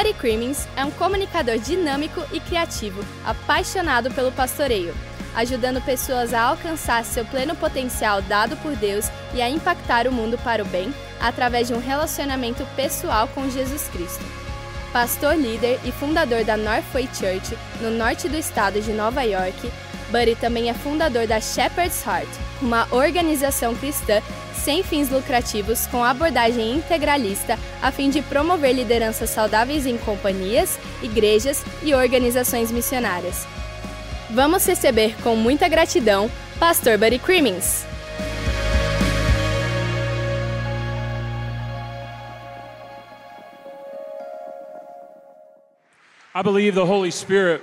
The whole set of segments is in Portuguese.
Buddy Crimmins é um comunicador dinâmico e criativo, apaixonado pelo pastoreio, ajudando pessoas a alcançar seu pleno potencial dado por Deus e a impactar o mundo para o bem através de um relacionamento pessoal com Jesus Cristo. Pastor líder e fundador da Northway Church, no norte do estado de Nova York, Buddy também é fundador da Shepherd's Heart, uma organização cristã sem fins lucrativos com abordagem integralista a fim de promover lideranças saudáveis em companhias, igrejas e organizações missionárias. Vamos receber com muita gratidão Pastor Buddy Crimmins. I believe the Holy Spirit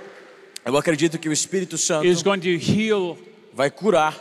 Eu acredito que o Espírito Santo is going to heal vai curar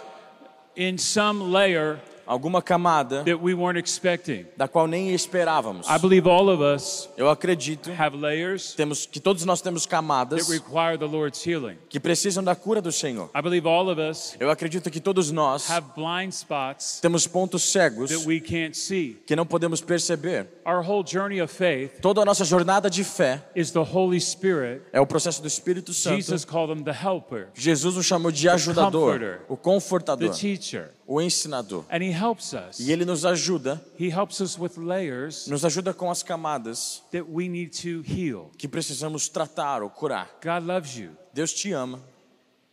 in some layer alguma camada that we weren't expecting. da qual nem esperávamos. I believe all of us Eu acredito have layers temos que todos nós temos that camadas require the Lord's healing. que precisam da cura do Senhor. I believe all of us Eu acredito que todos nós have blind spots temos pontos cegos that we can't see. que não podemos perceber. Our whole journey of faith Toda a nossa jornada de fé is the Holy Spirit. é o processo do Espírito Santo. Jesus called him the helper, Jesus o chamou de ajudador, o the confortador, teacher, o ensinador. and he helps us. E ele nos ajuda, He helps us with layers nos ajuda com as camadas that we need to heal. que precisamos tratar ou curar. God loves you. Deus te ama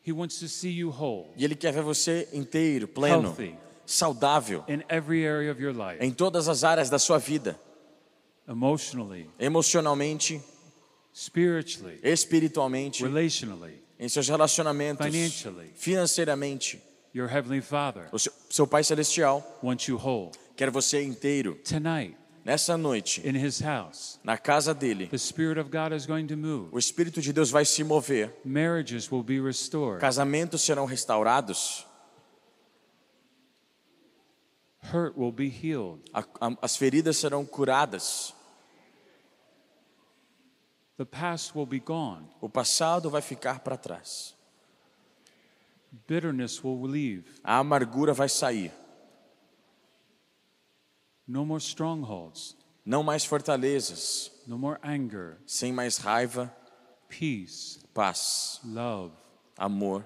He wants to see you whole, e ele quer ver você inteiro, pleno, saudável in every area of your life, em todas as áreas da sua vida, emotionally, emocionalmente, spiritually, espiritualmente, em seus relacionamentos, Financially. financeiramente. Your heavenly Father O seu, seu Pai celestial wants you whole. quer você inteiro. Tonight, Nessa noite, in His house, na casa dele, the Spirit of God is going to move. o Espírito de Deus vai se mover. Marriages will be restored. Casamentos serão restaurados, Hurt will be healed. a- a- as feridas serão curadas, The past will be gone. o passado vai ficar para trás, Bitterness will leave. a amargura vai sair, No more strongholds. não mais fortalezas, No more anger. sem mais raiva, Peace. paz, Love. amor,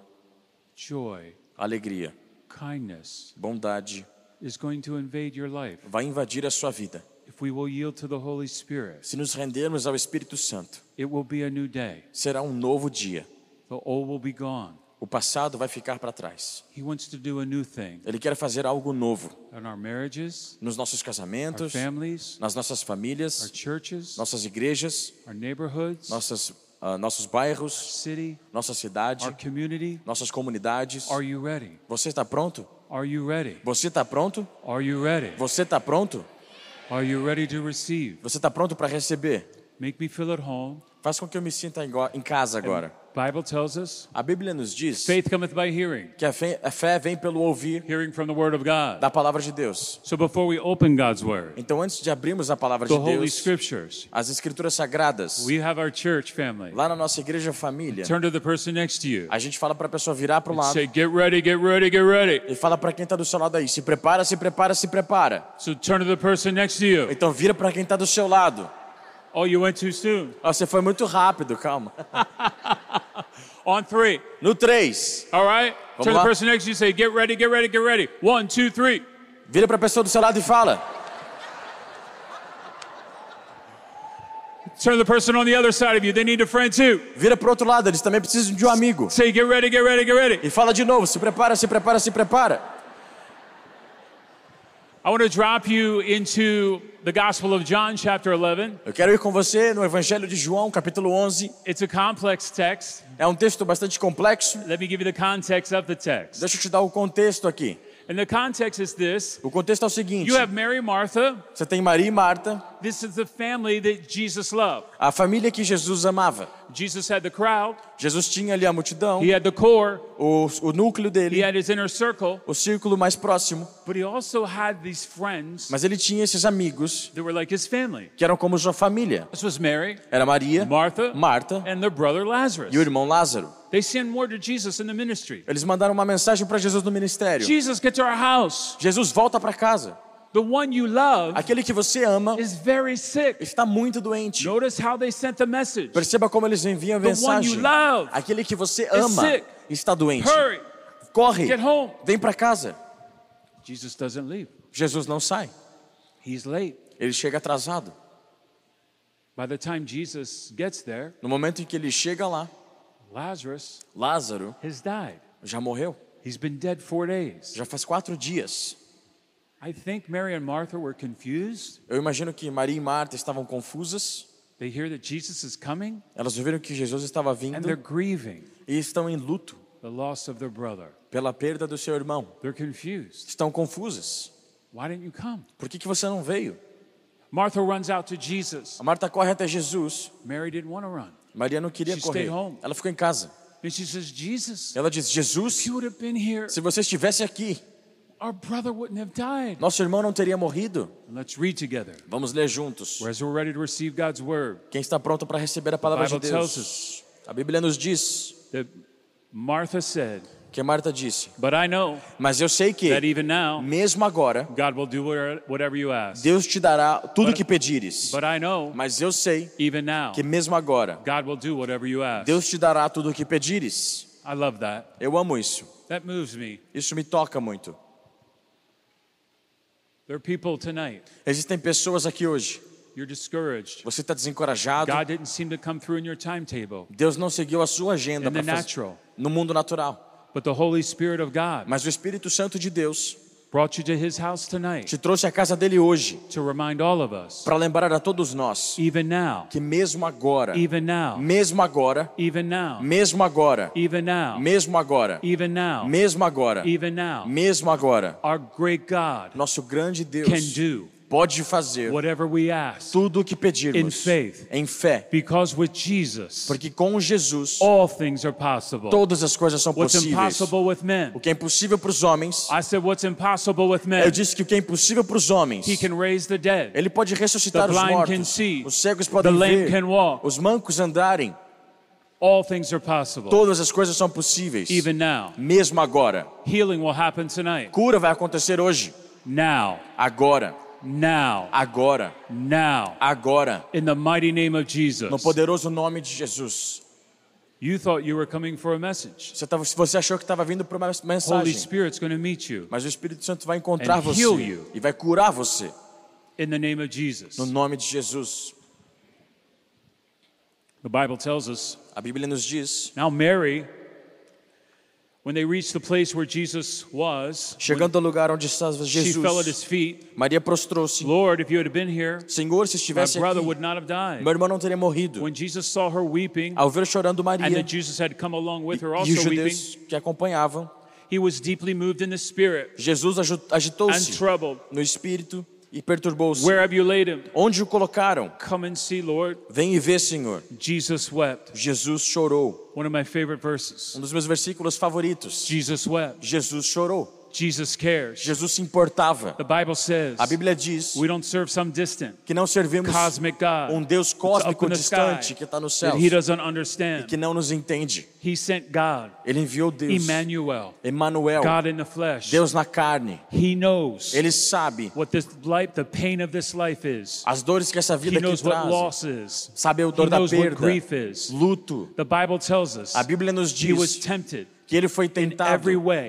Joy. alegria, Kindness bondade is going to invade your life vai invadir a sua vida. if we will yield to the Holy Spirit. Se nos rendermos ao Espírito Santo, It will be a new day. será um novo dia. The old will be gone. O passado vai ficar para trás. He wants to do a new thing Ele quer fazer algo novo in our marriages, nos nossos our casamentos, families, nas nossas our famílias, churches, nossas igrejas, our neighborhoods, nossas, ah, nossos bairros, city, nossa cidade, our community. nossas comunidades. Are you ready? Você está pronto? Are you ready? Você está pronto? Are you ready? Você está pronto? Are you ready to receive? Você está pronto para receber? Make me feel at home. Faz com que eu me sinta em casa agora. Bible tells us A Bíblia nos diz faith cometh by hearing, que a fé, a fé vem pelo ouvir hearing from the word of God. da palavra de Deus. So before we open God's word, Então, antes de abrirmos a palavra the de Holy Deus, Scriptures, as Escrituras Sagradas, we have our church family. lá na nossa igreja família, Turn to the person next to you. a gente fala para a pessoa virar para o lado Say, get ready, get ready, get ready. e fala para quem está do seu lado aí: se prepara, se prepara, se prepara. So turn to the person next to you. Então, vira para quem está do seu lado. Oh, you went too soon. Ah, você foi muito rápido, calma. On three. No 3, All right? Vamos Turn lá. the person next to you. Say, get ready, get ready, get ready. One, two, three. vira para a pessoa do seu lado e fala. Turn the person on the other side of you. They need a friend too. Vira para outro lado, eles também precisam de um amigo. Say, get ready, get ready, get ready. E fala de novo: se prepara, se prepara, se prepara. I want to drop you into the Gospel of John, chapter 11. Eu quero ir com você no Evangelho de João, capítulo 11. It's a complex text. É um texto bastante complexo. Let me give you the context of the text. Deixa eu te dar o contexto aqui. And the context is this O contexto é o seguinte: you have Mary, Martha. você tem Maria e Marta, This is the family that Jesus loved. a família que Jesus amava. Jesus had the crowd, Jesus tinha ali a multidão, he had the core, o, o núcleo he dele, had his inner circle, o círculo mais próximo, but he also had these friends mas ele tinha esses amigos that were like his family. que eram como sua família. This was Mary, Era Maria, Martha, Marta and their brother Lazarus. e o irmão Lázaro. They sent word to Jesus in the ministry. Eles mandaram uma mensagem para Jesus no ministério. Jesus, get to our house. Jesus volta para casa. The one you love Aquele que você ama is very sick. está muito doente. Notice how they sent the message. Perceba como eles enviam a The one mensagem. you love Aquele que você ama sick. está doente. Hurry, Corre, get home. vem para casa. Jesus doesn't leave. Jesus não sai. He's late. Ele chega atrasado. By the time Jesus gets there, No momento em que ele chega lá, Lazarus Lázaro has died. já morreu. He's been dead four days. Já faz quatro dias. Eu imagino que Maria e Marta estavam confusas. They hear that Jesus is coming Elas ouviram que Jesus estava and vindo they're grieving e estão em luto the loss of their brother. pela perda do seu irmão. They're confused. Estão confusas. Why didn't you come? Por que, que você não veio? Martha runs out to Jesus. A Marta corre até Jesus. Mary didn't want to run. Maria não queria She correr. stayed home. Ela ficou em casa. And she says, Jesus, Ela diz: if Jesus, you would have been here, se você estivesse aqui, our brother wouldn't have died. nosso irmão não teria morrido. Let's read together. Vamos ler juntos. Whereas we're ready to receive God's word. Quem está pronto para receber a palavra de Deus? A Bíblia nos diz que Marta disse: But I know Mas eu sei que, that even now, mesmo agora, God will do whatever- whatever you ask. Deus te dará tudo o que pedires. But I know, Mas eu sei even now, que mesmo agora, God will do whatever you ask. Deus te dará tudo o que pedires. I love that. Eu amo isso. That moves me. Isso me toca muito. There are people tonight, Existem pessoas aqui hoje. you're discouraged. Você está desencorajado. God didn't seem to come through in your timetable. Deus não seguiu a sua agenda no mundo natural. But the Holy Spirit of God Mas o Espírito Santo de Deus brought you to his house tonight te trouxe à casa dele hoje to remind all of us, para lembrar a todos nós even now, que mesmo agora, even now, mesmo agora, even now, mesmo agora, even now, mesmo agora, even now, mesmo agora, even now, mesmo agora, our great God nosso grande can Deus do pode fazer whatever we ask. tudo o que In pedirmos faith. em fé, Because with Jesus, porque com Jesus all things are possible. todas as coisas são What's possíveis. impossible with men? O que é impossível para os homens, I said, What's impossible with eu men? disse que o que é impossível para os homens, He can raise the dead. ele pode ressuscitar The os blind can mortos, see. os cegos The podem lame ver, can walk. os mancos andarem, All things are possible. todas as coisas são possíveis. Even now. Mesmo agora, Healing will happen tonight. cura vai acontecer hoje, Now. agora, Now. agora, Now. agora, In the mighty name of no Jesus. poderoso nome de Jesus. You thought you were coming for a message. Você, tava, você achou que estava vindo para uma Holy mensagem, Spirit's going to meet you mas o Espírito Santo vai encontrar você heal you. e vai curar você in the name of Jesus. no nome de Jesus. The Bible tells us A Bíblia nos diz, now Mary, when they reached the place where Jesus was, chegando ao lugar onde estava she fell at his Jesus, feet. Maria prostrou-se. Lord, if you had been here, Senhor, se my estivesse brother aqui, would not have died. meu irmão não teria morrido. When Jesus saw her weeping, Ao ver chorando and Maria that Jesus had come along with her e os also weeping, judeus que acompanhavam, he was deeply moved in the spirit Jesus agitou-se troubled. no espírito e perturbou-se. Where have you laid him? Onde o colocaram? Come and see, Lord. Vem e vê, Senhor. Jesus wept. Jesus chorou. One of my favorite verses. Um dos meus versículos favoritos. Jesus wept. Jesus chorou. Jesus cares. Jesus se importava. The Bible says A Bíblia diz we don't serve some distant que não servimos cosmic God um Deus cósmico distante sky que está he doesn't e understand. que não nos entende. He sent God, Ele enviou Deus, Emmanuel, Emmanuel, God in the flesh. Deus na carne. He knows Ele sabe what this life, the pain of this life is. as dores que essa He vida aqui knows what traz. loss is. Sabe He dor da knows what perda, grief is. luto. The Bible tells us A Bíblia nos he was diz tempted. Que ele foi tentado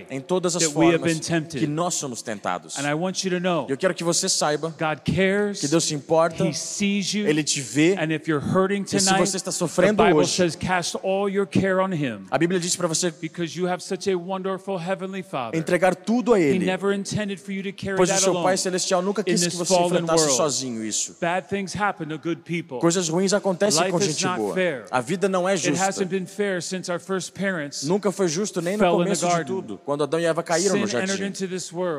em todas as formas que nós somos tentados. And I want you to know Eu quero que você saiba God cares. que Deus se importa, He sees you. Ele te vê. And if you're hurting se tonight, você está the sofrendo Bible hoje- says cast all your care on him A Bíblia diz para você because you have such a wonderful heavenly Father. entregar tudo a He Ele, never intended for you to carry pois o that seu. Pai Celestial nunca quis que você enfrentasse sozinho isso. Bad things happen to good people. Coisas ruins acontecem com gente boa. A vida não é It justa. hasn't been fair since our first parents Nunca foi nem no começo de tudo, quando Adão e Eva caíram no jardim.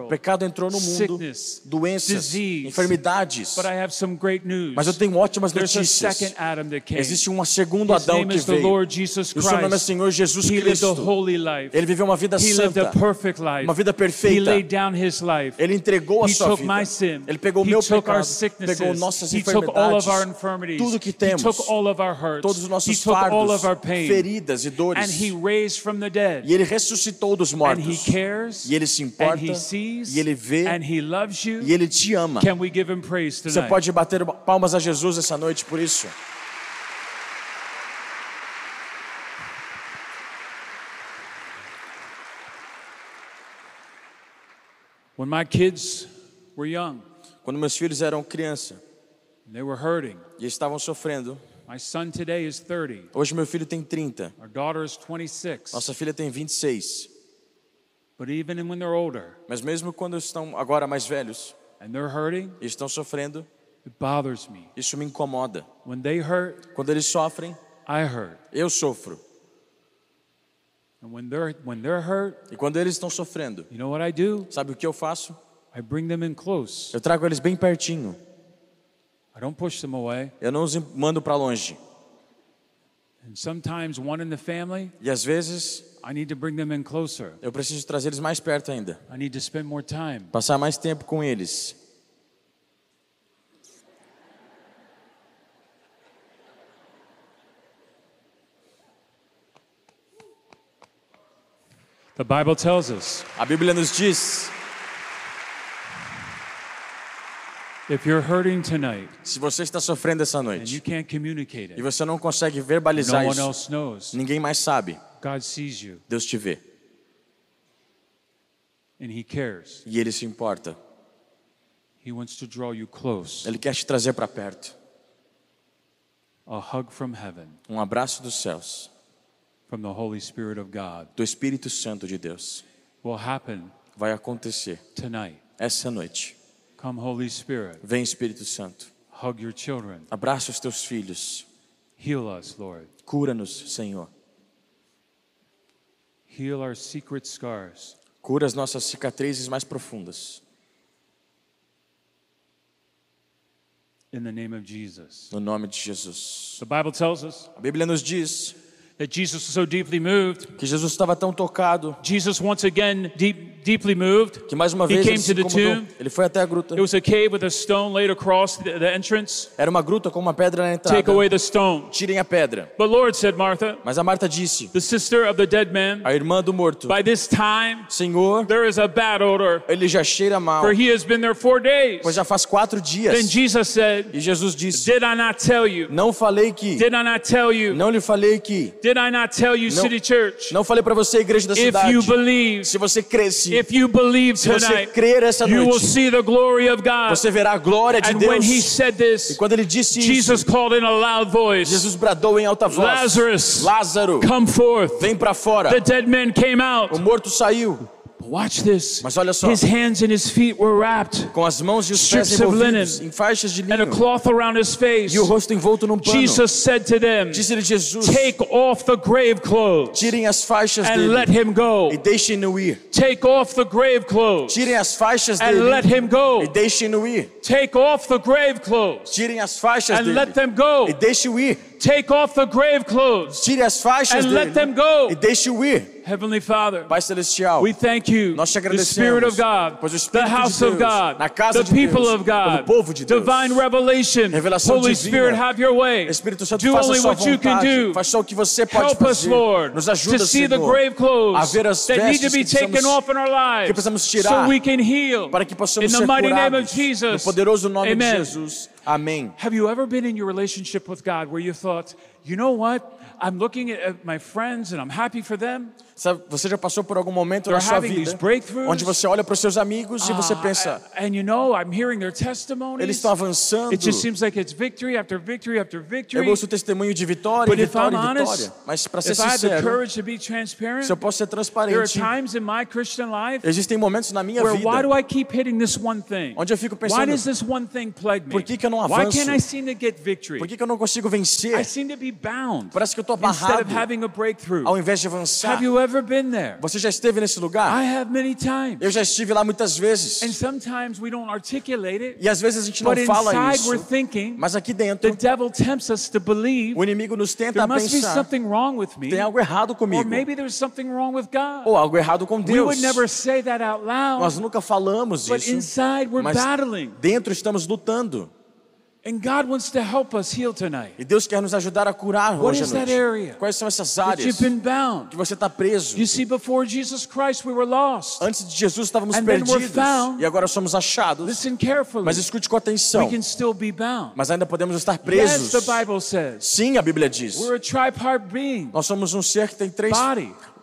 pecado entrou no mundo, doenças, enfermidades. Mas eu tenho ótimas notícias. Existe um segundo Adão que veio. E o seu nome é. Senhor Jesus Cristo. Ele viveu uma vida santa, uma vida perfeita. Ele entregou a sua vida. Ele pegou o meu pecado, pegou nossas enfermidades, tudo que temos, todos os nossos fardos, feridas e dores. Dead. E ele ressuscitou dos And he mortos. cares. E ele se and importa. he sees. E ele vê. And he loves you. E ele te ama. Can we give him praise Você tonight? pode bater palmas a Jesus essa noite por isso. When my kids were young, Quando meus filhos eram criança and they were hurting. e estavam sofrendo, My son today is 30. hoje meu filho tem 30, Our daughter is 26. nossa filha tem 26. But even when they're older Mas mesmo quando estão agora mais velhos and they're hurting, e estão sofrendo, it bothers me. isso me incomoda. When they hurt, Quando eles sofrem, I hurt. eu sofro. And when they're when they're hurt, E quando eles estão sofrendo, you know what I do? sabe o que eu faço? I bring them in close. Eu trago eles bem pertinho. I don't push them away. Eu não os mando para longe. And sometimes one in the family, E às vezes I need to bring them in closer. eu preciso trazer eles mais perto ainda. I need to spend more time. Passar mais tempo com eles. The Bible tells us A Bíblia nos diz: if you're hurting tonight se você está sofrendo essa and you noite can't communicate e it, você não consegue no verbalizar one isso, else knows. ninguém mais sabe. God sees you Deus te vê and He cares. e Ele se importa. He wants to draw you close. Ele quer te trazer para perto. A hug from heaven, Um abraço dos céus, from the Holy Spirit of God, do Espírito Santo de Deus. Vai acontecer tonight. essa noite. Come, Holy Spirit, Vem, Espírito Santo. hug your children. Abraça os teus filhos. Heal us, Lord. Cura-nos, Senhor. Heal our secret scars. Cura as nossas cicatrizes mais profundas. In the name of Jesus. No nome de Jesus. The Bible tells us A Bíblia nos diz that Jesus was so deeply moved. que Jesus estava tão tocado Jesus, once again, deep, deeply moved. que mais uma He vez came ele se to the incomodou. tomb. Ele foi até a gruta. It was a cave with a stone laid across the, the entrance. Era uma gruta com uma pedra na entrada. Take away the stone. Tirem a pedra. But Lord, said Martha, Mas a Marta disse, the sister of the dead man, a irmã do morto, by this time Senhor, there is a bad odor, ele já cheira mal, for he has been there four days. pois já faz quatro Then dias. Jesus said, E Jesus disse, Did I not tell you? não falei que, Did I not tell you? não lhe falei que, Did I not tell you. City Church? não falei para você, igreja da If cidade. you believe, Se você cresce, if you believe se você crer essa you will noite, see the glory of God. você verá a glória de And when he Deus. said E this, quando ele disse Jesus isso, called in a loud voice, Jesus bradou em alta voz, Lazarus, Lázaro, come forth. vem para fora. The dead man came out. O morto saiu, watch this. Mas olha só. His hands and his feet were wrapped com as mãos e os pés Strips of envolvidos linen. em faixas de and a cloth around his face. e o rosto envolto num pano. Jesus said to them, Disse-lhe Jesus, Take off the grave clothes tirem as faixas and let him go. e deixem-no ir. Take off the grave clothes Tirem as faixas and let him go. e deixem-no ir. Take off the grave clothes Tirem as faixas and let them go. e deixem-o ir. Take off the grave clothes Tire as faixas and let them go. e deixe-o ir. Heavenly Father, Pai Celestial, we thank you, Nós te the Spirit of agradecemos, God, pois o the Espírito de house of God, na casa the de people Deus, of God, pelo povo de Deus, divine revelation. revelação Holy divina. Spirit, have your way. Espírito Santo, Do faça only sua what you can do. Faz só o que você pode Help us. Lord, Nos to ajuda, see the Senhor, grave a clothes ver as that need to be taken off in our lives que precisamos so we can heal. para que In possamos the ser mighty name of. Jesus. No poderoso nome Amen. de Jesus. Amém. Have you ever been in your relationship with God where you thought, you know what? I'm looking at my friends and I'm happy for them. Sabe, Você já passou por algum momento They're na sua vida onde você olha para os seus amigos e você Ah, pensa, and you know, I'm hearing their testimonies. eles estão avançando. It just seems like it's victory after victory after Eu victory. ouço testemunho de vitória, But e if I'm vitória, honest, vitória. Mas para ser if I have the sincero, courage to be transparent, se eu posso ser there are transparente, times in my Christian life existem momentos na minha where why do vida I keep hitting this one thing? onde eu fico Why pensando, does this one thing plague me? Por que que eu não Why avanço? can't I seem to get victory? por que, que eu não consigo I vencer seem to be bound Parece que eu instead abarrado of having a breakthrough. ao invés de avançar? Have you ever been there? Você já esteve nesse I lugar? have many times. Eu já estive lá muitas vezes. And sometimes we don't articulate it, E às vezes a gente não but fala isso. we're thinking, Mas aqui the dentro, devil tempts us to believe o inimigo nos tenta there a must be pensar, something wrong with me, tem algo errado or comigo. maybe there's something wrong with God. Ou algo errado com We Deus. would never say that out loud, Nós nunca falamos but isso. inside we're Mas battling. dentro estamos lutando. E Deus quer nos ajudar a curar What hoje à is that noite. area Quais são essas áreas you've been bound. que você está preso? You see, before Jesus Christ, we were lost. Antes de Jesus estávamos And then we're perdidos found. e agora somos achados. Listen carefully. Mas escute com We atenção. can still be bound. Mas ainda podemos estar Yes, presos. the Bible says. Sim, a Bíblia diz. We're a tripart being. Nós somos um ser que tem três: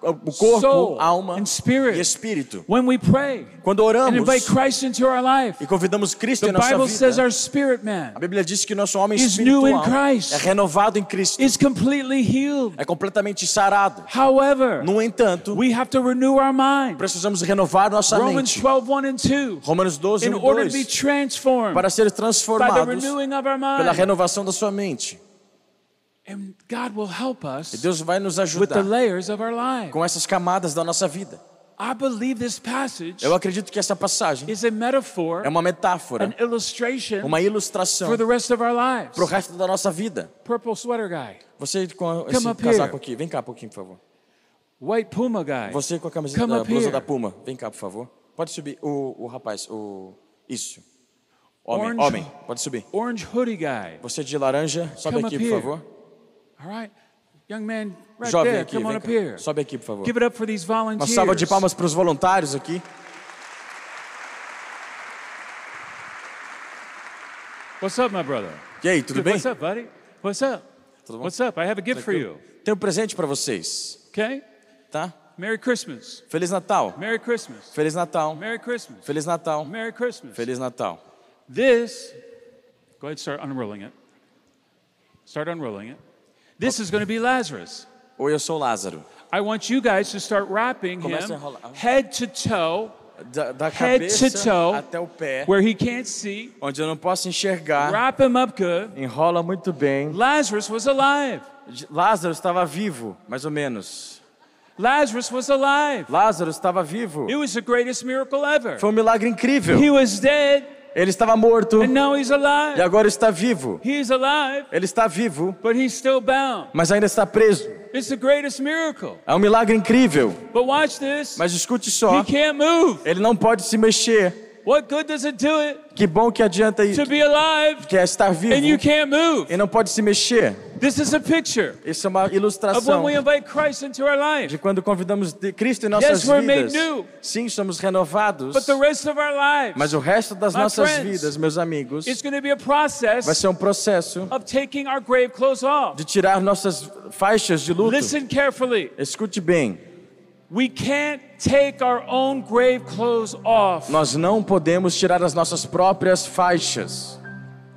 o corpo, soul, alma and spirit. e espírito. When we pray Quando and oramos invite Christ into our life, e convidamos Cristo em nossa Bible says vida, our spirit man a Bíblia diz que nosso homem is new in espiritual Christ. é renovado em Cristo, is completely healed. é completamente sarado. However, No entanto, we have to renew our mind. precisamos renovar nossa Romans mente. 12, 1 and 2. Romanos 12, In 1 order to be 2. transformed Para ser by the transformados renewing of our pela mind. renovação da sua mente. And God will help E us Deus vai nos with the ajudar layers of our life. com essas camadas da nossa vida. I believe this passage Eu acredito que essa passagem is a metaphor, é uma metáfora, an illustration uma ilustração for the rest of our lives. para o resto da nossa vida. Purple sweater guy, Você com Come esse up casaco here. aqui, vem cá um pouquinho, por favor. white puma guy, Você com a camiseta Come da blusa here. da Puma, vem cá, por favor. Pode subir. O, o rapaz, o. Isso. Homem, Orange. homem, pode subir. orange hoodie guy. Você de laranja, sobe Come aqui, por here. favor. All right, young man, right Jovem there, aqui, come on up here. Sobe aqui, por favor. Give it up for these Uma volunteers. salva de palmas para os voluntários aqui. What's up, my brother? E aí, tudo bem? What's up, buddy? What's up? Tudo bom? What's up? I have a gift for you. Tenho um presente para vocês, Okay? tá? Merry Christmas. Feliz Natal. Merry Christmas. Feliz Natal. Merry Christmas. Feliz Natal. Merry Christmas. Feliz Natal. This, go ahead, start unrolling it. Start unrolling it. This is going to be Lazarus. Oi, eu sou Lázaro. I want you guys to start wrapping Começa him head to toe, Da, da head to toe, até o pé, where he can't see. onde eu não posso enxergar. Wrap him up good. Enrola muito bem. Lazarus was alive. Lázaro estava vivo, mais ou menos. Lazarus was alive. Lázaro estava vivo. It was the greatest miracle ever. Foi um milagre incrível. He was dead, Ele estava morto and now he's e agora está vivo. Ele está vivo, but he's still bound. mas ainda está preso. It's the greatest miracle. É um milagre incrível. But watch this. Mas escute só, He can't move. ele não pode se mexer. What good does it do it Que bom que adianta isso, que é estar vivo and you can't move? e não pode se mexer. This is a picture Isso é uma of when ilustração we invite Christ into our life. de quando convidamos Cristo em nossas Yes, we're made vidas. new. Sim, somos renovados, But the rest of our mas o resto das nossas friends, vidas, meus amigos, it's going to be a vai ser um processo of taking our grave clothes off. de tirar nossas faixas de luto. Listen carefully. Escute bem, We can't take our own grave clothes off. nós não podemos tirar as nossas próprias faixas.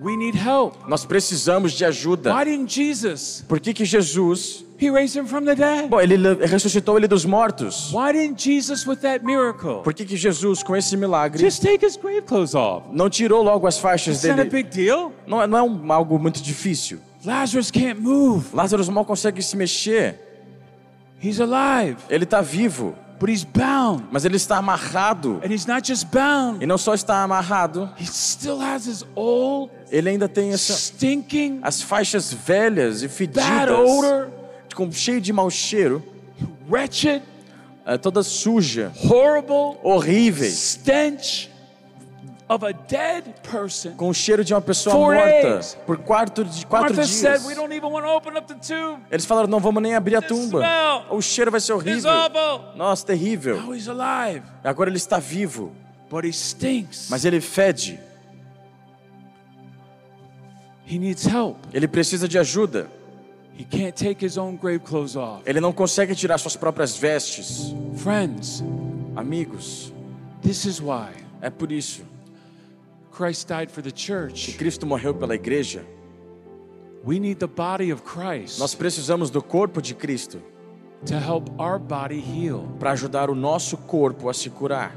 We need help. Nós precisamos de ajuda. Why didn't Jesus? Por que que Jesus, He raised him from the dead. bom, ele le- ressuscitou ele dos mortos? Why didn't Jesus, with that miracle, Por que que Jesus, com esse milagre, just take his grave clothes off? não tirou logo as faixas It's not a dele? big deal. Não é, não é um- algo muito difícil. Lazarus can't move. Lázaro mal consegue se mexer. He's alive, Ele está vivo, but he's bound. mas ele está amarrado. And he's not just bound, E não só está amarrado, he still has his old, ele ainda tem essa, stinking, as faixas velhas e bad fedidas, odor, com cheio de mau cheiro, wretched, é, toda suja, horrible horríveis, stench of a dead person. com o cheiro de uma pessoa morta days. por quatro, de quatro Martha dias. said, We don't even want to open up the tomb. Eles falaram, não vamos nem abrir a tumba. O cheiro vai ser horrível. Nossa, terrível. Now he's alive, Agora ele está vivo, but he stinks. mas ele fede. He needs help. Ele precisa de ajuda. He can't take his own grave clothes off. Ele não consegue tirar suas próprias vestes. Friends, Amigos, this is why é por isso Christ died for the que church. Cristo morreu pela igreja. We need the body of Christ Nós precisamos do corpo de Cristo to help our body heal. para ajudar o nosso corpo a se curar.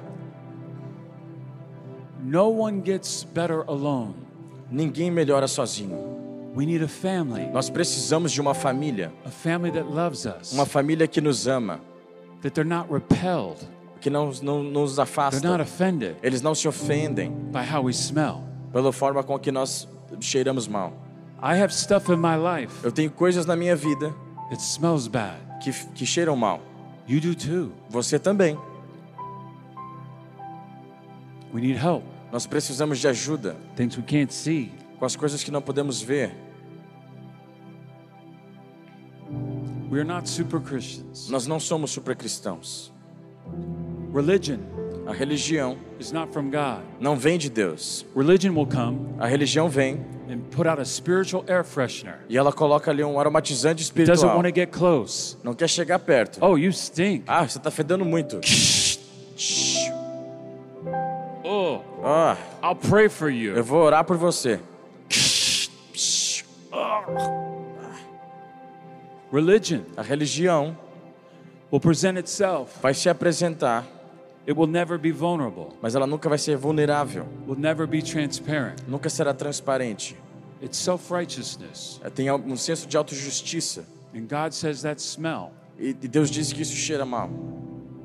No one gets better alone. Ninguém melhora sozinho. We need a family, Nós precisamos de uma família, a family that loves us, uma família que nos ama, that they're not repelled, que não, não nos they're not afasta. offended Eles não se ofendem pela forma com que nós cheiramos mal. Eu tenho coisas na minha vida que, que cheiram mal. Você também. We need help. Nós precisamos de ajuda. Com as coisas que não podemos ver. Super. Nós não somos supercristãos. Religion A religião is not from God. não vem de Deus. Religion will come A religião vem and put out a spiritual air freshener. e ela coloca ali um aromatizante Doesn't espiritual. want to get close. Não quer chegar perto. Oh, you stink. Ah, você tá fedendo muito. Oh, Ah, I'll pray for eu you. vou orar por você. Religion A religião will present itself. vai se apresentar, It will never be vulnerable. mas ela nunca vai ser vulnerável. Will never be transparent. Nunca será transparente. It's self-righteousness. Ela Tem um senso de autojustiça. And God says that smell E e Deus diz que isso cheira mal.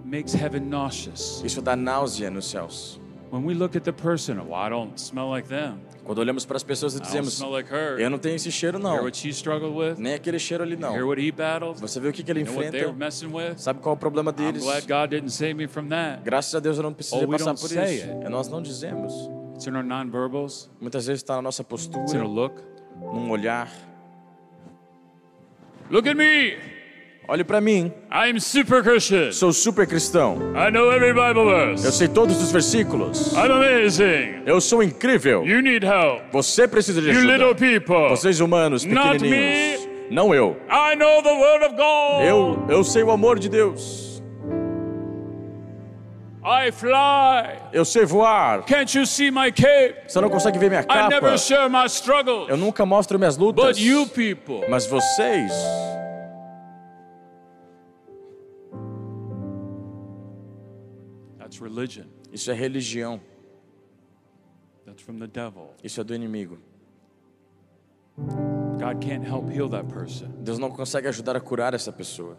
makes heaven nauseous. Isso dá náusea nos céus. When we look at the person, well, I don't smell like them. Quando olhamos para as pessoas e dizemos, smell like her. eu não tenho esse cheiro não. what she struggled with. Nem aquele cheiro ali não. what he battled. Você vê o que, que ele enfrenta? messing with. Sabe qual é o problema I'm deles? glad God didn't save me from that. Graças a Deus eu não precisei Oh, passar por isso. É, nós não dizemos. It's in our nonverbals. Muitas vezes está na nossa It's in a postura, look. num olhar. Look at me. Olhe para mim, I'm super Christian. sou super cristão. I know every Bible Eu verse. sei todos os versículos. I'm amazing. Eu sou incrível. You need help. Você precisa de You little ajuda. people. Vocês humanos Not pequenininhos. Não eu. I know the word of God. Eu, eu sei o amor de Deus. I fly. Eu sei voar. Can't you see my cape? Você não consegue ver minha I capa. never share my struggles. Eu nunca mostro minhas lutas. But you people, Mas vocês, that's religion. isso é religião. That's from the devil. Isso é do inimigo. God can't help heal that person Deus não consegue ajudar a curar essa pessoa.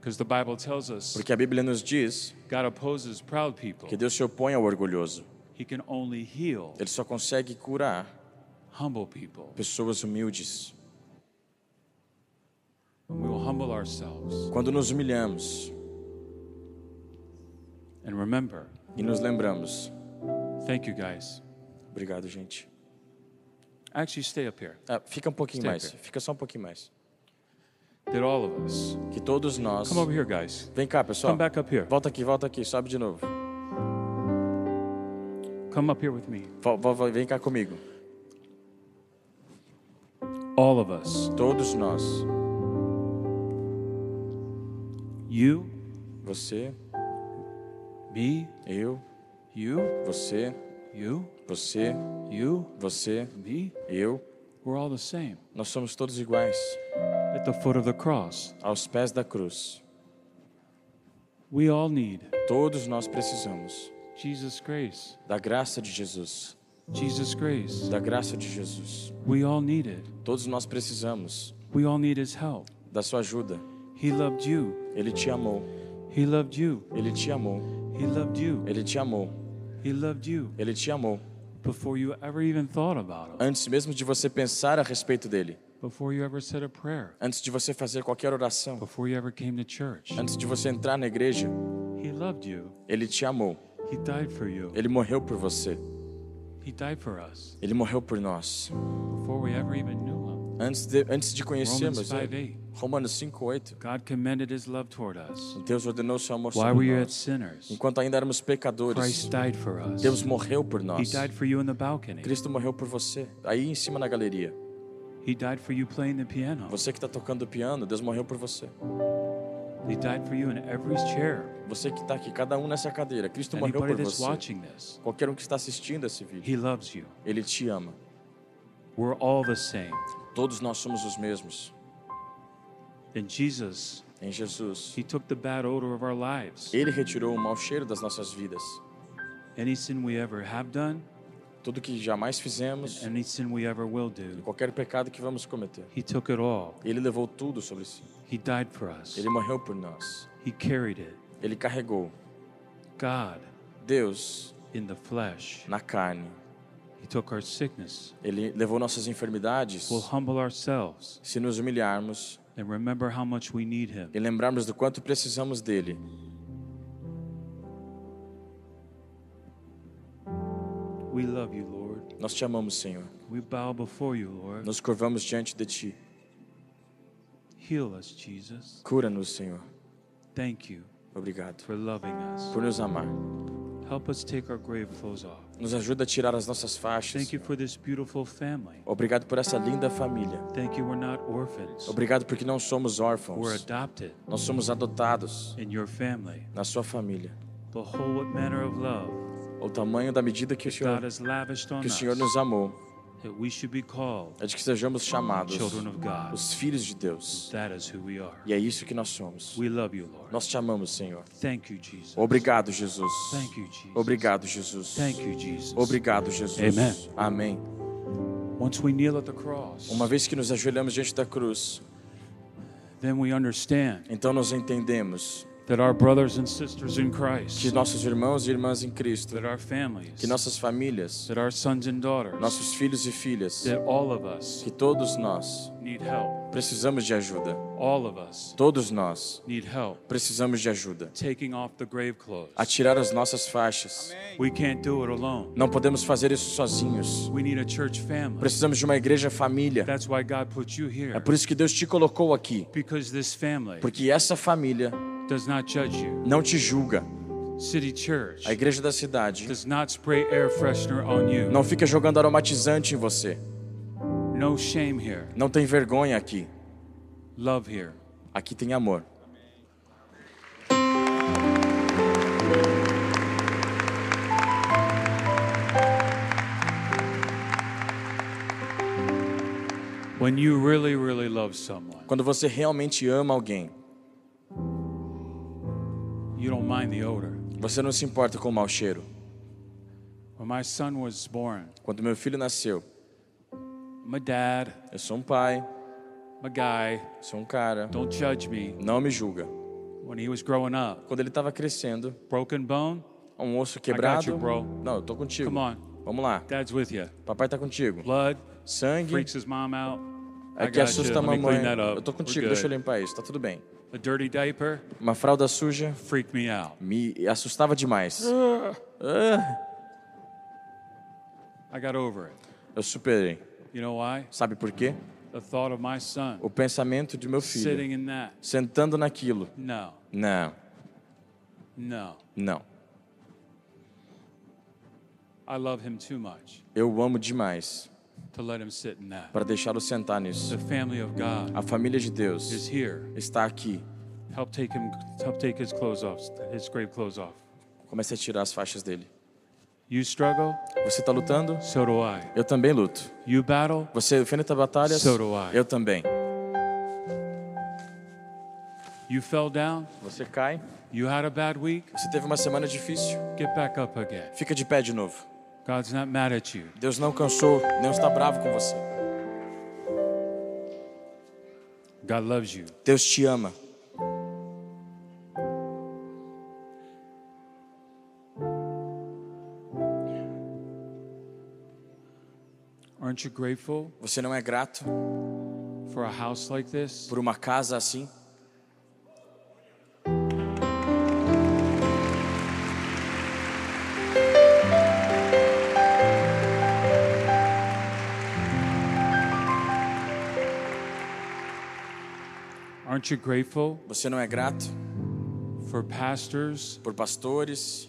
because the Bible tells us Porque a Bíblia nos diz God opposes proud people. que Deus se opõe ao orgulhoso. He can only heal Ele só consegue curar humble people. pessoas humildes. When we will humble ourselves Quando nos humilhamos and remember, e nos lembramos. thank you guys. Obrigado, gente. Actually, stay up here. Ah, fica um pouquinho Stay mais. Fica só um pouquinho mais. That all of us. Que todos nós. Come over here, guys. Vem cá, pessoal. Come back up here. Volta aqui, volta aqui. Sobe de novo. Come up here with me. Vem cá comigo. All of us. Todos nós. You, Você, me, eu, you, você, you, você, you, você, me. eu. We're all the same. Nós somos todos iguais. At the foot of the cross. Aos pés da cruz. We all need Todos nós precisamos Jesus' grace. da graça de Jesus. Jesus' grace. Da graça de Jesus. We all need it. Todos nós precisamos We all need His help. da sua ajuda. He loved you. Ele te amou. He loved you. Ele te amou. He loved you. Ele te amou. He loved you Ele te amou. before you ever even thought about Him. Antes mesmo de você pensar a respeito dele. Before you ever said a prayer. Antes de você fazer qualquer oração. Before you ever came to church. Antes de você entrar na igreja. He loved you. Ele te amou. He died for you. Ele morreu por você. He died for us Ele morreu por nós. before we ever even knew Him. Antes de, antes de Romans conhecermos 5 ele. 8. Romanos 5:8. God commended His love toward us. Deus ordenou seu amor While sobre we were yet nós. sinners, Enquanto ainda éramos pecadores, Christ died for us. Deus morreu por He nós. died for you in the balcony. Cristo morreu por você. Aí em cima na galeria. He died for you playing the piano. Você que está tocando piano, Deus morreu por você. He died for you in every chair. Você que está aqui, cada um nessa cadeira, Cristo morreu Anybody por that's você. watching this, Qualquer um que está assistindo esse vídeo, He loves you. Ele te ama. We're all the same. Todos nós somos os mesmos. In Jesus, Em Jesus, He took the bad odor of our lives. Ele retirou o mau cheiro das nossas vidas. Any sin we ever have done, Tudo que jamais fizemos, any sin we ever will do, qualquer pecado que vamos cometer. He took it all. Ele levou tudo sobre si. He died for us. Ele morreu por nós. He carried it. Ele carregou God, Deus in the flesh, na carne. He took our sickness. Ele levou nossas enfermidades. We'll humble ourselves Se nos humilharmos and remember how much we need Him. e lembrarmos do quanto precisamos dele, We love you, Lord. Nós te amamos, Senhor. We bow before you, Lord. Nos curvamos diante de ti. Heal us, Jesus. Cura-nos, Senhor. Thank you Obrigado for loving us. por nos amar. Help us take our grave clothes off. Nos ajuda a tirar as nossas faixas. Thank you for this beautiful family. Obrigado por essa linda família. Thank you we're not orphans. Obrigado porque não somos We're órfãos. adopted Nós somos adotados in your family. na sua família. Manner of love O tamanho da medida que o Senhor, que o Senhor nos amou that we should be called é de que sejamos chamados children of God. os filhos de Deus. That is who we are. E é isso que nós somos. We love you, Lord. Nós te amamos, Senhor. Thank you, Jesus. Obrigado, Jesus. Thank you, Jesus. Obrigado, Jesus. Thank you, Jesus. Obrigado, Jesus. Amen. Amém. Once we kneel at the cross, Uma vez que nos ajoelhamos diante da cruz, then we understand então nós entendemos that our brothers and sisters in que Christ, nossos irmãos e irmãs em Cristo, that our families, que nossas famílias, that our sons and daughters, nossos filhos e filhas, that all of us que todos nós need help. precisamos de ajuda. All of us Todos nós need help precisamos de ajuda. taking off the grave clothes. A tirar as nossas faixas. We can't do it alone. Não podemos fazer isso sozinhos. We need a church family. Precisamos de uma igreja família. That's why God put you É here. por isso que Deus te colocou aqui. Because this family Porque essa família does not judge you. não te julga. City Church A igreja da cidade does not spray air freshener on you. não fica jogando aromatizante em você. No shame here. Não tem vergonha aqui. Love here. Aqui tem amor. When you really, really love someone, Quando você realmente ama alguém, you don't mind the odor. você não se importa com o mau cheiro. When my son was born, Quando meu filho nasceu, a dad, eu sou um pai, a guy. sou um cara. Don't judge me. Não me julga. When he was growing up, Quando ele estava crescendo, broken bone, um osso quebrado. you, bro. Não, eu tô contigo. come on. Vamos lá. Dad's with you. Papai tá contigo. Blood Sangue freaks his mom out. I é que got you. assusta a mamãe. Eu tô We're contigo, deixa eu limpar isso, tá tudo bem. A dirty diaper Uma fralda suja freaked me out. me assustava demais. I got over it. Eu superei. You know why? Sabe por quê? The thought of my son O pensamento de meu filho sitting in that. sentando naquilo. No, Não, no. não. I love him too much Eu o amo demais to let him sit in that. para deixá-lo sentar nisso. A família de Deus está aqui. Help take him. Help take his clothes off. His grave clothes off. Comece a tirar as faixas dele. You struggle, Você está lutando? so do I. Eu também luto. You battle, Você enfrenta batalhas? So do I. Eu também. you fell down, Você cai? you had a bad week, Você teve uma semana difícil? get back up again. Fica de pé de novo. God's not mad at you. Deus não cansou, não está bravo com você. God loves you. Deus te ama. Aren't you grateful Você não é grato for a house like this? por uma casa assim? Aren't you grateful Você não é grato for pastors por pastores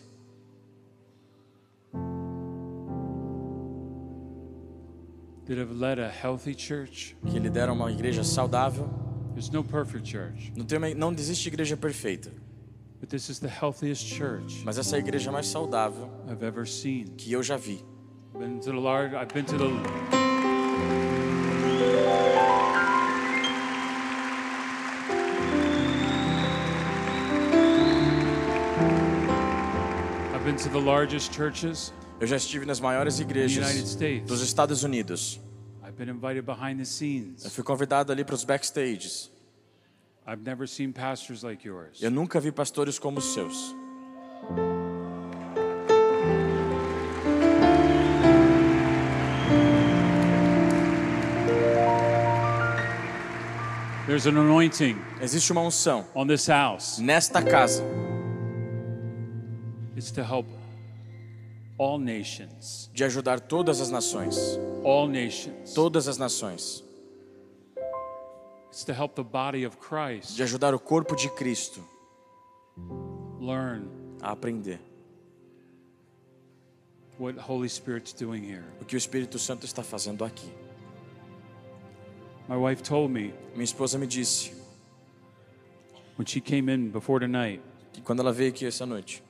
that have led a healthy church? que lideram uma igreja saudável? There's no perfect church, Não, tem uma, não existe igreja perfeita, but this is the healthiest church mas essa é a igreja mais saudável I've ever seen. que eu já vi. Been to the large. I've been to the. Eu já estive nas maiores in the United igrejas States. dos Estados Unidos. I've been invited behind the Eu scenes. fui convidado ali para os backstages. I've never seen pastors like yours. Eu nunca vi pastores como os seus. There's an anointing Existe uma unção on this house. nesta casa. It's to help all nations, de ajudar todas as nações. all nations. Todas as nações. It's to help the body of Christ De ajudar o corpo de Cristo learn a aprender what Holy Spirit's doing here. o que o Espírito Santo está fazendo aqui. My wife told me Minha esposa me disse when she came in before tonight, que quando ela veio aqui essa noite,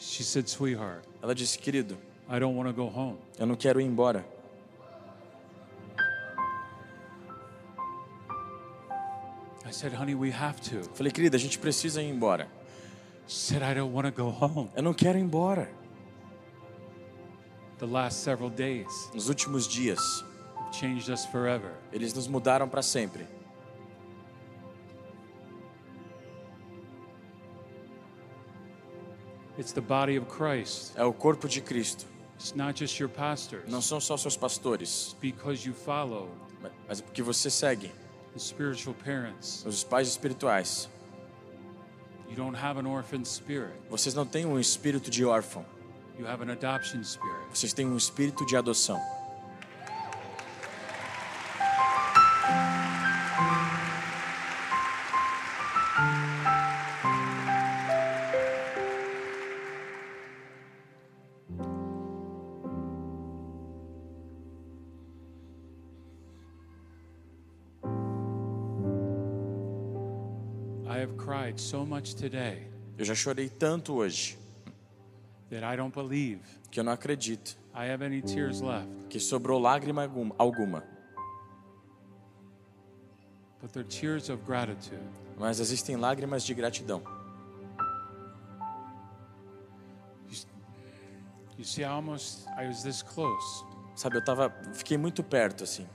she said, Sweetheart, ela disse: Querido, I don't want to go home. eu não quero ir embora. I said, Honey, we have to. Falei, querida, a gente precisa ir embora. She said, I don't want to go home. Eu não quero ir embora. The last several days Nos últimos dias, changed us forever. eles nos mudaram para sempre. It's the body of Christ. É o corpo de Cristo. It's not just your pastors. Não são só seus pastores, Because you follow mas é porque você segue the spiritual parents. os pais espirituais. You don't have an orphan spirit. Vocês não têm um espírito de órfão, You have an adoption spirit. vocês têm um espírito de adoção. Eu já chorei tanto hoje that I don't believe que eu não acredito I have any tears left. que sobrou lágrima alguma- alguma. But they're tears of gratitude. Mas existem lágrimas de gratidão. You see, I almost I was this close Sabe, eu tava, fiquei muito perto assim,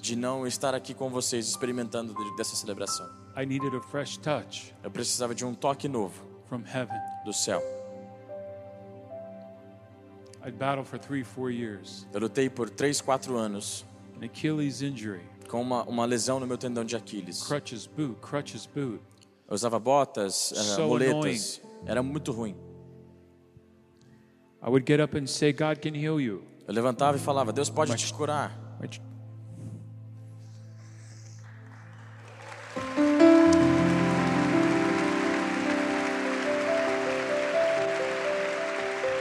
de não estar aqui com vocês experimentando de- dessa celebração. I needed a fresh touch Eu precisava de um toque novo from heaven. do céu. I battled for three, four years, Eu lutei por 3, 4 anos an Achilles injury, com uma, uma lesão no meu tendão de Aquiles. crutches boot, crutches boot. Eu usava botas, eh, So muletas. Era muito ruim. I would get up and say, God can heal you. Eu levantava e falava: Deus pode te curar.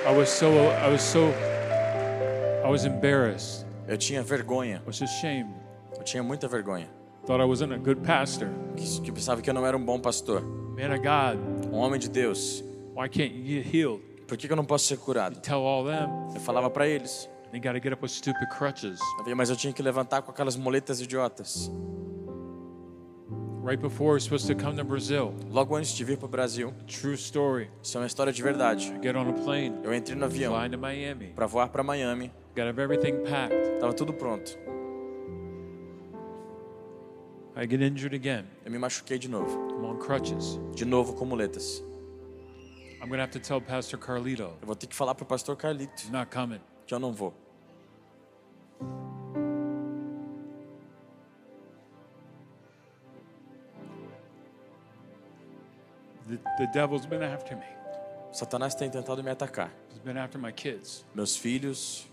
I was so I was so I was embarrassed. Eu tinha vergonha. I was ashamed. Eu tinha muita vergonha. Thought I wasn't a good pastor. Que, que pensava que eu não era um bom pastor. Man of God, Um homem de Deus. why can't you get healed? Por que, que eu não posso ser curado? Tell all them Eu falava para eles. They got to get up with stupid crutches. Mas eu tinha que levantar com aquelas muletas idiotas. Right before we're supposed to come to Brazil, Logo antes de vir para o Brasil, true story. isso é uma história de verdade. Get on a plane, Eu entrei no avião fly to Miami. para voar para Miami. Got everything packed. Tava tudo pronto. I get injured again. Eu me machuquei de novo. I'm on crutches. De novo com muletas. I'm gonna have to tell Pastor Carlito, Eu vou ter que falar pro pastor Carlito not coming. que eu não vou. The, the devil's been after me. Satanás tem tentado me atacar. He's been after my kids. Meus filhos,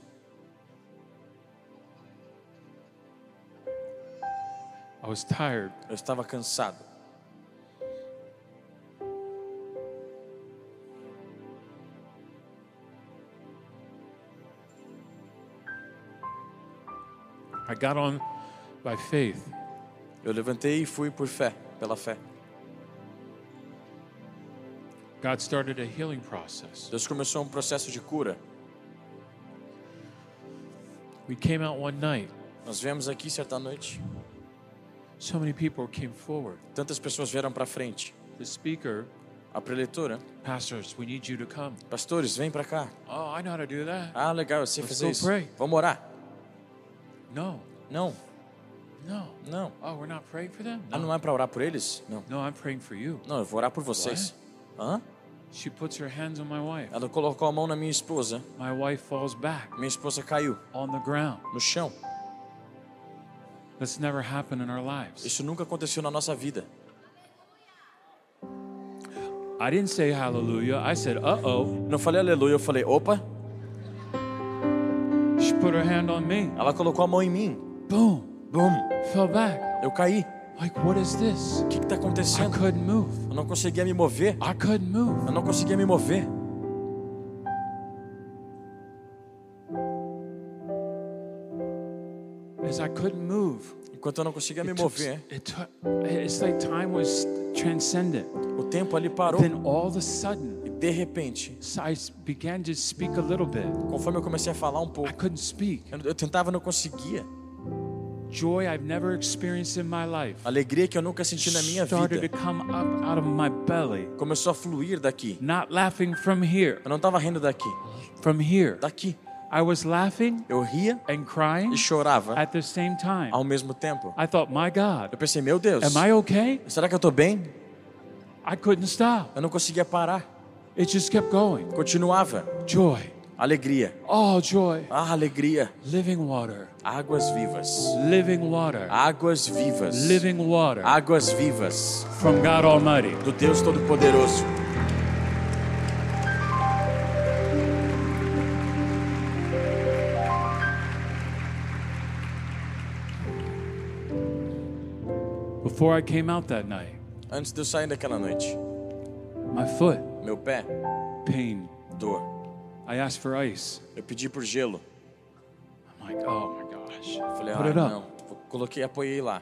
I was tired. eu estava cansado. I got on by faith. Eu levantei e fui por fé, pela fé. God started a healing process. Deus começou um processo de cura. We came out one night. Nós viemos aqui certa noite. So many people came forward. Tantas pessoas vieram para frente. The speaker, A preletora, pastors, we need you to come. pastores, vem para cá. Oh, I know how to do that. Ah, legal, eu sei Let's fazer isso. pray. Vamos orar? No, Não, no. não. Oh, we're not praying for them? Ah, não é para orar por eles? Não. No, I'm praying for you. Não, eu vou orar por vocês. Hã? She puts her hands on my wife. Ela colocou a mão na minha esposa. My wife falls back Minha esposa caiu on the ground. no chão. That's never happened in our lives. Isso nunca aconteceu na nossa vida. I didn't say hallelujah. I said, uh oh. Não falei aleluia, eu falei, opa. She put her hand on me. Ela colocou a mão em mim. Boom. Bum. Fell back. Eu caí. Like, what is this? O que está I acontecendo? couldn't move. Eu não conseguia me mover. I couldn't move. Eu não conseguia me mover. As I couldn't move. Enquanto eu não conseguia me mover, it took, it's like time was transcendent. o tempo ali parou. Then all of a sudden, E de repente, I began to speak a little bit. conforme eu comecei a falar um I pouco, couldn't speak. eu, eu tentava não conseguia. Joy I've never experienced in my life Alegria que eu nunca senti na minha started to vida come up out of my belly. começou a fluir daqui. Not laughing from here, Eu não estava rindo daqui, from here. daqui. I was laughing Eu ria and crying e chorava at the same time. ao mesmo tempo. I thought, my God, Eu pensei, meu Deus, am I okay? será que eu tô bem? I couldn't stop. Eu não conseguia parar. It just kept going. Continuava. Joy. Alegria. Oh, joy. Ah, alegria. Living water. Águas vivas. Living water. Águas vivas. Living water Águas vivas from God Almighty. do Deus Todo-Poderoso. Before I came out that night, Antes de eu sair daquela noite, my foot, meu pé, pain. dor. I asked for ice. Eu pedi por gelo. I'm like, oh my gosh. Falei, Put ah, it up. não. Coloquei, apoiei lá.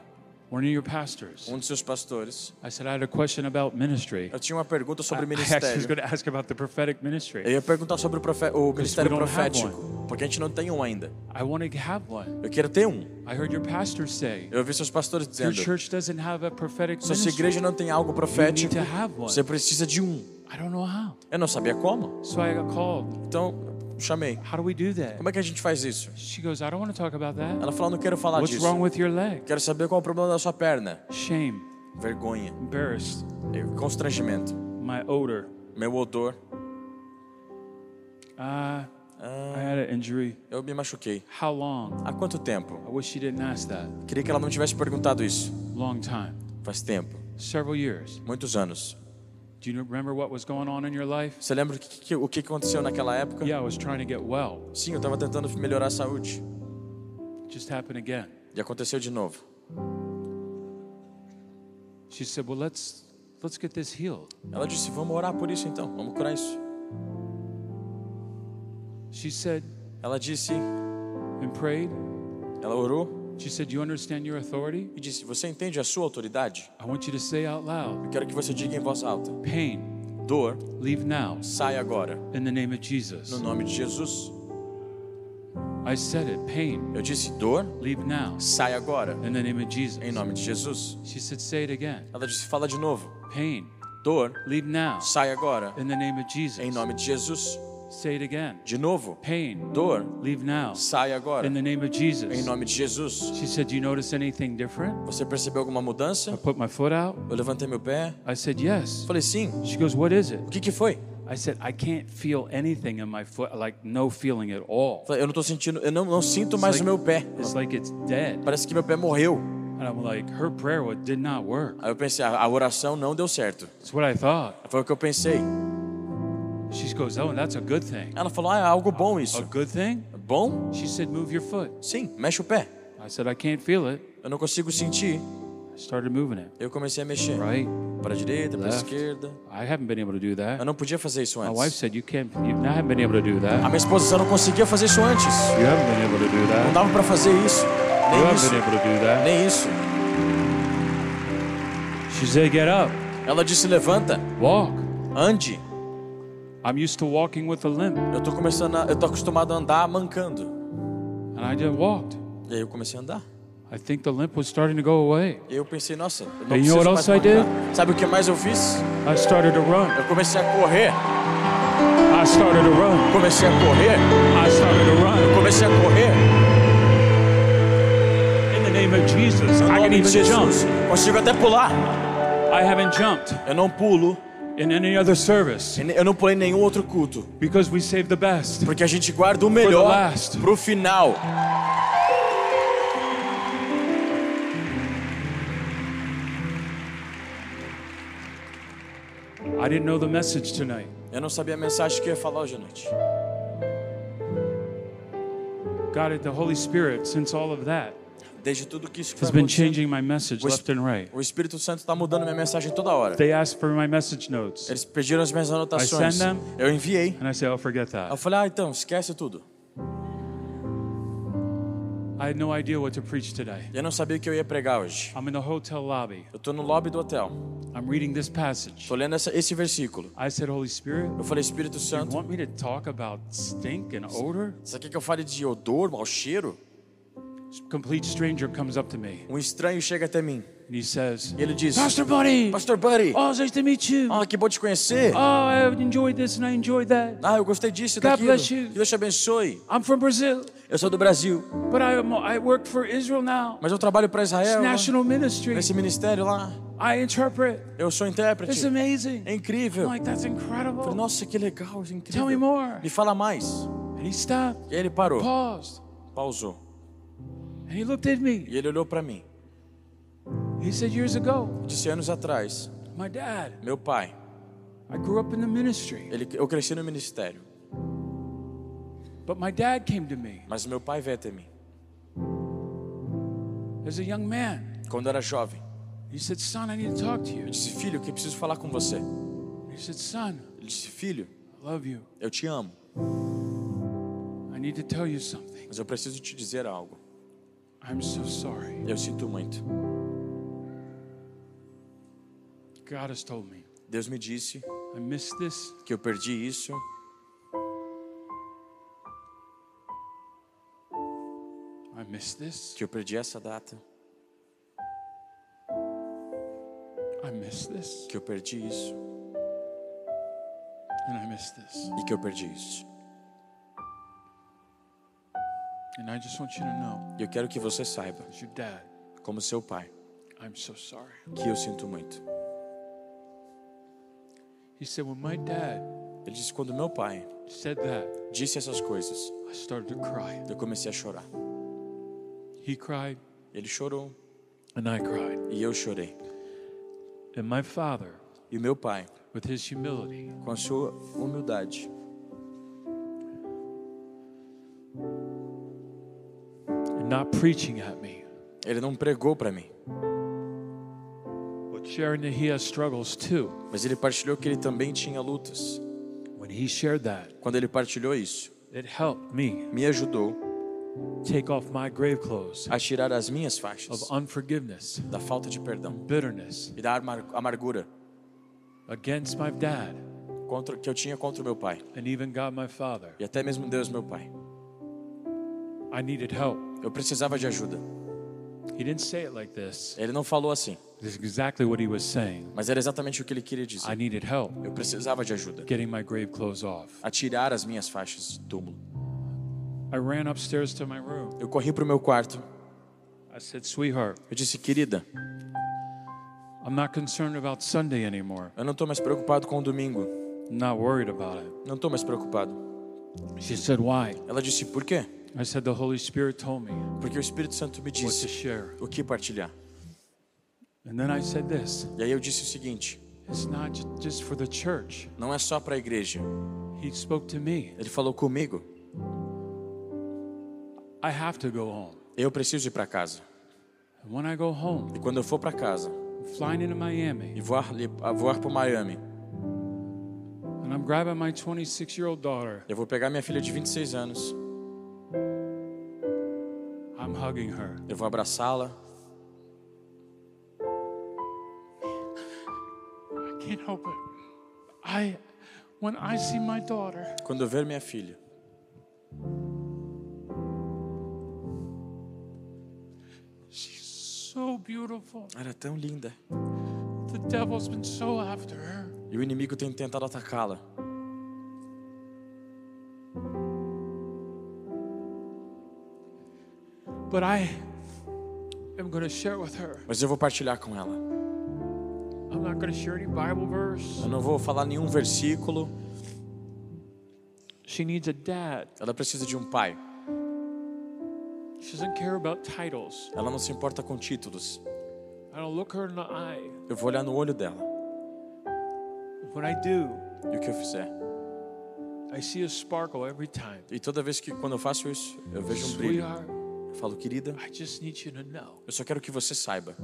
One of your pastors. Um dos seus pastores. I said, I had a question about ministry. Eu tinha uma pergunta sobre I actually was ministério. going to ask about the prophetic ministry. Eu ia perguntar sobre o, profe- o ministério profético. Porque a gente não tem um ainda. I want to have one. Eu quero ter um. I heard your pastor say, Eu ouvi seus pastores your dizendo: church doesn't have a prophetic a sua ministry. igreja não tem algo You need profético, to have one. você precisa de um. I don't know how. Eu não sabia como. So I got called. Então, chamei. How do we do that? Como é que a gente faz isso? She goes, I don't want to talk about that. Ela falou: não quero falar What's disso. wrong with your leg? Quero saber qual é o problema da sua perna. Shame, Vergonha, embarrassed, constrangimento, my odor. meu odor. Uh, I had an injury. eu me machuquei. How long? Há quanto tempo? I wish she didn't ask that. Queria que ela não tivesse perguntado isso. Long time. Faz tempo, Several years. muitos anos. Do you remember what was going on in your life? Você lembra o que, o que aconteceu naquela época? Yeah, I was trying to get well. Sim, eu estava tentando melhorar a saúde. It just happened again. E aconteceu de novo. She said, "Well, let's let's get this healed." Ela disse: Vamos orar por isso então, vamos curar isso. She said Ela disse: and prayed. Ela orou She said, "You understand your authority? e disse: Você entende a sua autoridade? I want you to say out loud, Eu quero que você diga em voz alta: pain, Dor, leave now sai agora, in the name of Jesus." no nome de Jesus. I said it, pain, Eu disse: Dor, leave now sai agora, in the name of Jesus. em nome de Jesus. She said, "Say it again. Ela disse: Fala de novo: Pain, Dor, leave now sai agora, in the name of Jesus." em nome de Jesus. Say it again. De novo: Pain, Dor, leave now sai agora, in the name of em Jesus. nome de Jesus. She said, "Do you notice anything different?" Você percebeu alguma I mudança? put my foot out. Eu levantei meu pé. I said, "Yes." Falei: Sim. She goes, "What is it?" O que que foi? I said, "I can't feel anything in my foot, like no feeling at all. Eu não tô sentindo, eu não, não sinto mais It's o like- meu pé. It's like it's dead." Parece que meu pé morreu. And I'm like, "Her prayer did not work." Aí eu pensei, a, a oração não deu certo. That's what I thought. Foi o que eu pensei. She goes, "Oh, that's a good thing." Ela falou, ah, é algo bom A isso. good thing? Bom? She said, "Move your foot." Sim, mexe o pé. I said, "I can't feel it." Eu não consigo sentir. I started moving it. Eu comecei a mexer. Right, Para a direita, para a esquerda. I haven't been able to do Eu that. não podia fazer isso My wife antes. said, "You can't. You I haven't been able to do A that. minha esposa eu não conseguia fazer isso antes. You haven't been able to do Não that. dava para fazer isso. You Nem haven't isso. been able to do that." Nem isso. She said, "Get up, Ela disse, levanta, walk." ande. I'm used to walking with a limp, Eu tô começando, a, eu tô acostumado a andar mancando. and I just walked. E aí eu comecei a andar. I think the limp was starting to go away. E eu pensei, nossa, eu não And you know what else I mancar. Sabe o que mais eu fiz? I started to run. Eu comecei a correr. I started to run. Comecei a correr. I started to run. Comecei a correr. In the name of Jesus, I can even Jesus. jump. Consigo até pular. I haven't jumped Eu não pulo. In any other service Eu não pulei nenhum outro culto. because we save the best. Porque a gente guarda o melhor last. pro final. I didn't know the message tonight. Eu não sabia a mensagem que eu ia falar hoje à noite. God, the Holy Spirit, since all of that, Desde tudo que isso que has been changing my message left and right. o Espírito Santo está mudando minha mensagem toda hora. They asked for my message notes, Eles pediram as minhas anotações. I send them. Eu enviei. and I oh, forget Eu that. falei, ah, então, esquece tudo. I had no idea what to preach today. Eu não sabia o que eu ia pregar hoje. I'm in the hotel lobby. Eu tô no lobby do hotel. I'm reading this passage. Tô lendo essa- esse versículo. I said, Holy Spirit, Eu falei, Espírito you Santo, want me to talk about stink and odor? você quer que eu fale de odor, mau cheiro? Um estranho chega até mim and he says, e ele diz: Pastor Buddy, Pastor Buddy, oh, it's nice to meet you. ah, que bom te conhecer. Oh, I enjoyed this and I enjoyed that. Ah, eu gostei disso e God daquilo. bless you. Que Deus te abençoe. I'm from Brazil, Eu sou do Brasil, but I, I work for Israel now. mas eu trabalho para It's Israel, lá, national ministry. nesse ministério lá. I interpret. Eu sou intérprete. It's amazing. É I'm incrível. like, that's Falei, incredible. Nossa, que legal, é Tell me incrível. more. Me fala mais. And he stopped, E ele parou, paused, pausou. And he looked at me. E ele olhou para mim. He said, Years ago, Disse anos atrás, my dad, meu pai, I grew up in the ministry, ele, eu cresci no ministério, but my dad came to me mas meu pai veio até mim. as a young man. Quando era jovem, He said, Son, I need to talk to you. eu disse, filho, que preciso falar com você. He said, Son, Ele disse, filho, I love you. eu te amo, I need to tell you something. mas eu preciso te dizer algo. I'm so sorry. Eu sinto muito. God has told me Deus me disse I missed this que eu perdi isso I missed this. que eu perdi essa data, I missed this. que eu perdi isso And I missed this. e que eu perdi isso. E eu quero que você saiba, como seu pai, I'm so sorry. que eu sinto muito. He said, when my dad Ele disse quando meu pai said that, disse essas coisas, I started to cry. eu comecei a chorar. He cried, Ele chorou and I cried. e eu chorei. And my father, E meu pai, with his humility, com a sua humildade, not preaching at me, ele não pregou para mim, but sharing that he has struggles too. mas ele partilhou que ele também tinha lutas. When he shared that, Quando ele partilhou isso, it helped me me ajudou take off my grave clothes a tirar as minhas of faixas unforgiveness, da falta de perdão bitterness e da amar- amargura against my dad, contra, que eu tinha contra o meu pai and even God my father. e até mesmo Deus, meu pai. I needed help. Eu precisava de ajuda. He didn't say it like this. Ele não falou assim, This is exactly what he was saying. mas era exatamente o que ele queria I dizer. needed help Eu precisava de ajuda getting my grave clothes off. a tirar as minhas faixas do túmulo. Eu corri para o meu quarto. I said, Sweetheart, Eu disse, querida, I'm not concerned about Sunday anymore. eu não estou mais preocupado com o domingo. I'm not worried about it. Não estou mais preocupado. She said, Why? Ela disse, por quê? I said, The Holy Spirit told me Porque o Espírito Santo me what to disse share. o que partilhar. And then I said this E aí eu disse o seguinte: it's not ju- just for the church. não é só para a igreja. He spoke to me. Ele falou comigo. I have to go home. Eu preciso ir para casa. And when I go home, E quando eu for para casa I'm flying into e Miami, voar, li- a voar para Miami, and I'm grabbing my 26 year old daughter. eu vou pegar minha filha de 26 anos, I'm hugging her. eu vou abraçá-la. I can't help it. I, when I see my daughter, Quando eu ver minha filha, she's so beautiful. ela é tão linda. The devil's been so after her. E o inimigo tem tentado atacá-la. But I am going to share with her. Mas eu vou partilhar com ela. I'm not going to share any Bible verse. Eu não vou falar nenhum versículo. She needs a dad. Ela precisa de um pai. She doesn't care about titles. Ela não se importa com títulos. I don't look her in the eye. Eu vou olhar no olho dela. When I do, E o que eu fizer. I see a sparkle every time. E toda vez que quando eu faço isso, eu vejo um brilho. Eu falo, querida, eu só quero que você saiba,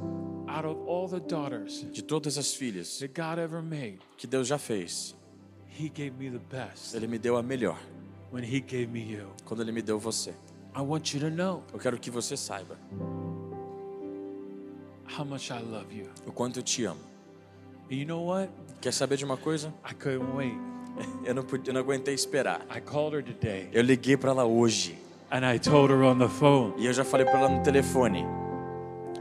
de todas as filhas que Deus já fez, Ele me deu a melhor quando Ele me deu você. Eu quero que você saiba how much I love you. o quanto eu te amo. And you know what? Quer saber de uma coisa? I couldn't wait. Eu não, pude, eu não aguentei esperar. I called her today Eu liguei para ela hoje and I told her on the phone. e eu já falei para ela no telefone.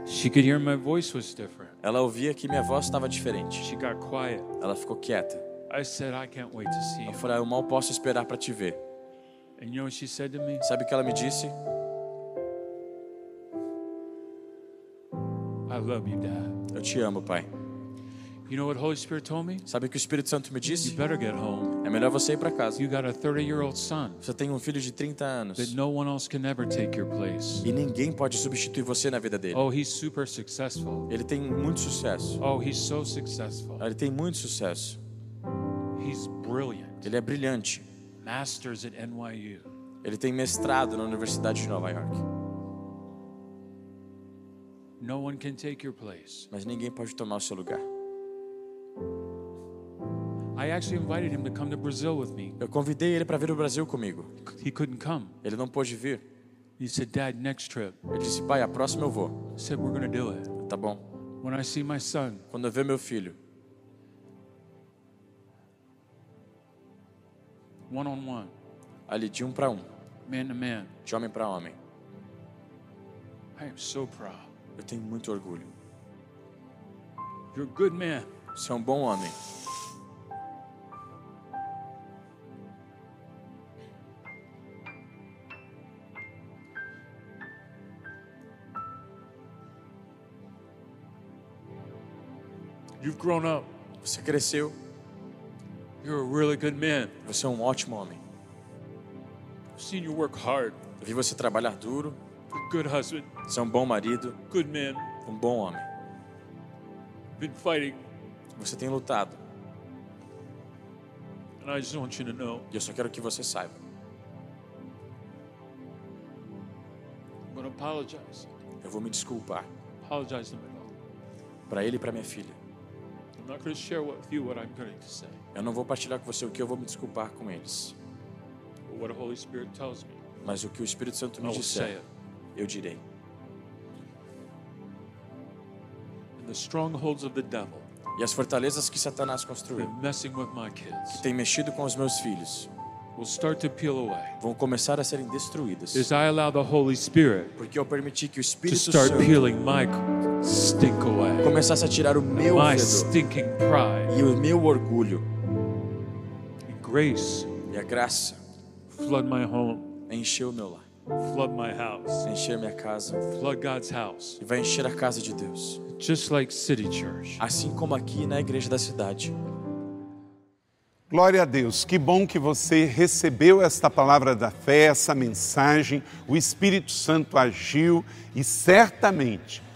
She could hear my voice was different. Ela ouvia que minha voz estava diferente. She got quiet. Ela ficou quieta. I said, I can't wait to see Eu you. falei, "Ah, eu mal posso esperar para te ver. And you know what she said to me? Sabe o que ela me disse? I love you, Dad. Eu te amo, pai. You know what Holy Spirit told me? Sabe o que o Espírito Santo me You disse? better get home. Melhor você ir para casa. You got a 30 year old son Você tem um filho de 30 anos that no one else can ever take your place. e ninguém pode substituir você na vida dele. Oh, he's super successful. Ele tem muito sucesso. Oh, he's so successful. Ele tem muito sucesso. He's brilliant. Ele é brilhante. Masters at NYU. Ele tem mestrado na Universidade de Nova York. No one can take your place. Mas ninguém pode tomar o seu lugar. Eu convidei ele para vir ao Brasil comigo. He couldn't come. Ele não pôde vir. He said, Dad, next trip. Ele disse, pai, a próxima eu vou. I said, We're going to do it. Tá bom. When I see my son, Quando eu ver meu filho, one on one, ali de um para um, man to man, de homem para homem, I am so proud. eu tenho muito orgulho. You're a good man. Você é um bom homem. You've grown up. Você cresceu. You're a really good man. Você é um ótimo homem. I've seen you work hard. Eu vi você trabalhar duro. You're a good husband, Você é um bom marido, good man. um bom homem. Been fighting, Você tem lutado. and I just want you to know E eu só quero que você saiba. I'm going to apologize. Eu vou me desculpar Apologize to my para ele e para minha filha. Eu não vou partilhar com você o que eu vou me desculpar com eles. but what the Holy Spirit tells me. Mas o que o Espírito Santo me disser, eu direi. And the strongholds of the devil E as fortalezas que Satanás construiu, been messing with my kids tem mexido com os meus filhos, will start to peel away vão começar a serem destruídas. as I allow the Holy Spirit Porque eu permiti que o to Espírito start Santo stink away, começasse a tirar o meu my fedor stinking pride. e o meu orgulho. And grace E a graça flood my home, encheu o meu lar, flood my house, encher minha casa flood God's house, e vai encher a casa de Deus. just like City Church. Assim como aqui na igreja da cidade. Glória a Deus, que bom que você recebeu esta palavra da fé, essa mensagem. O Espírito Santo agiu e certamente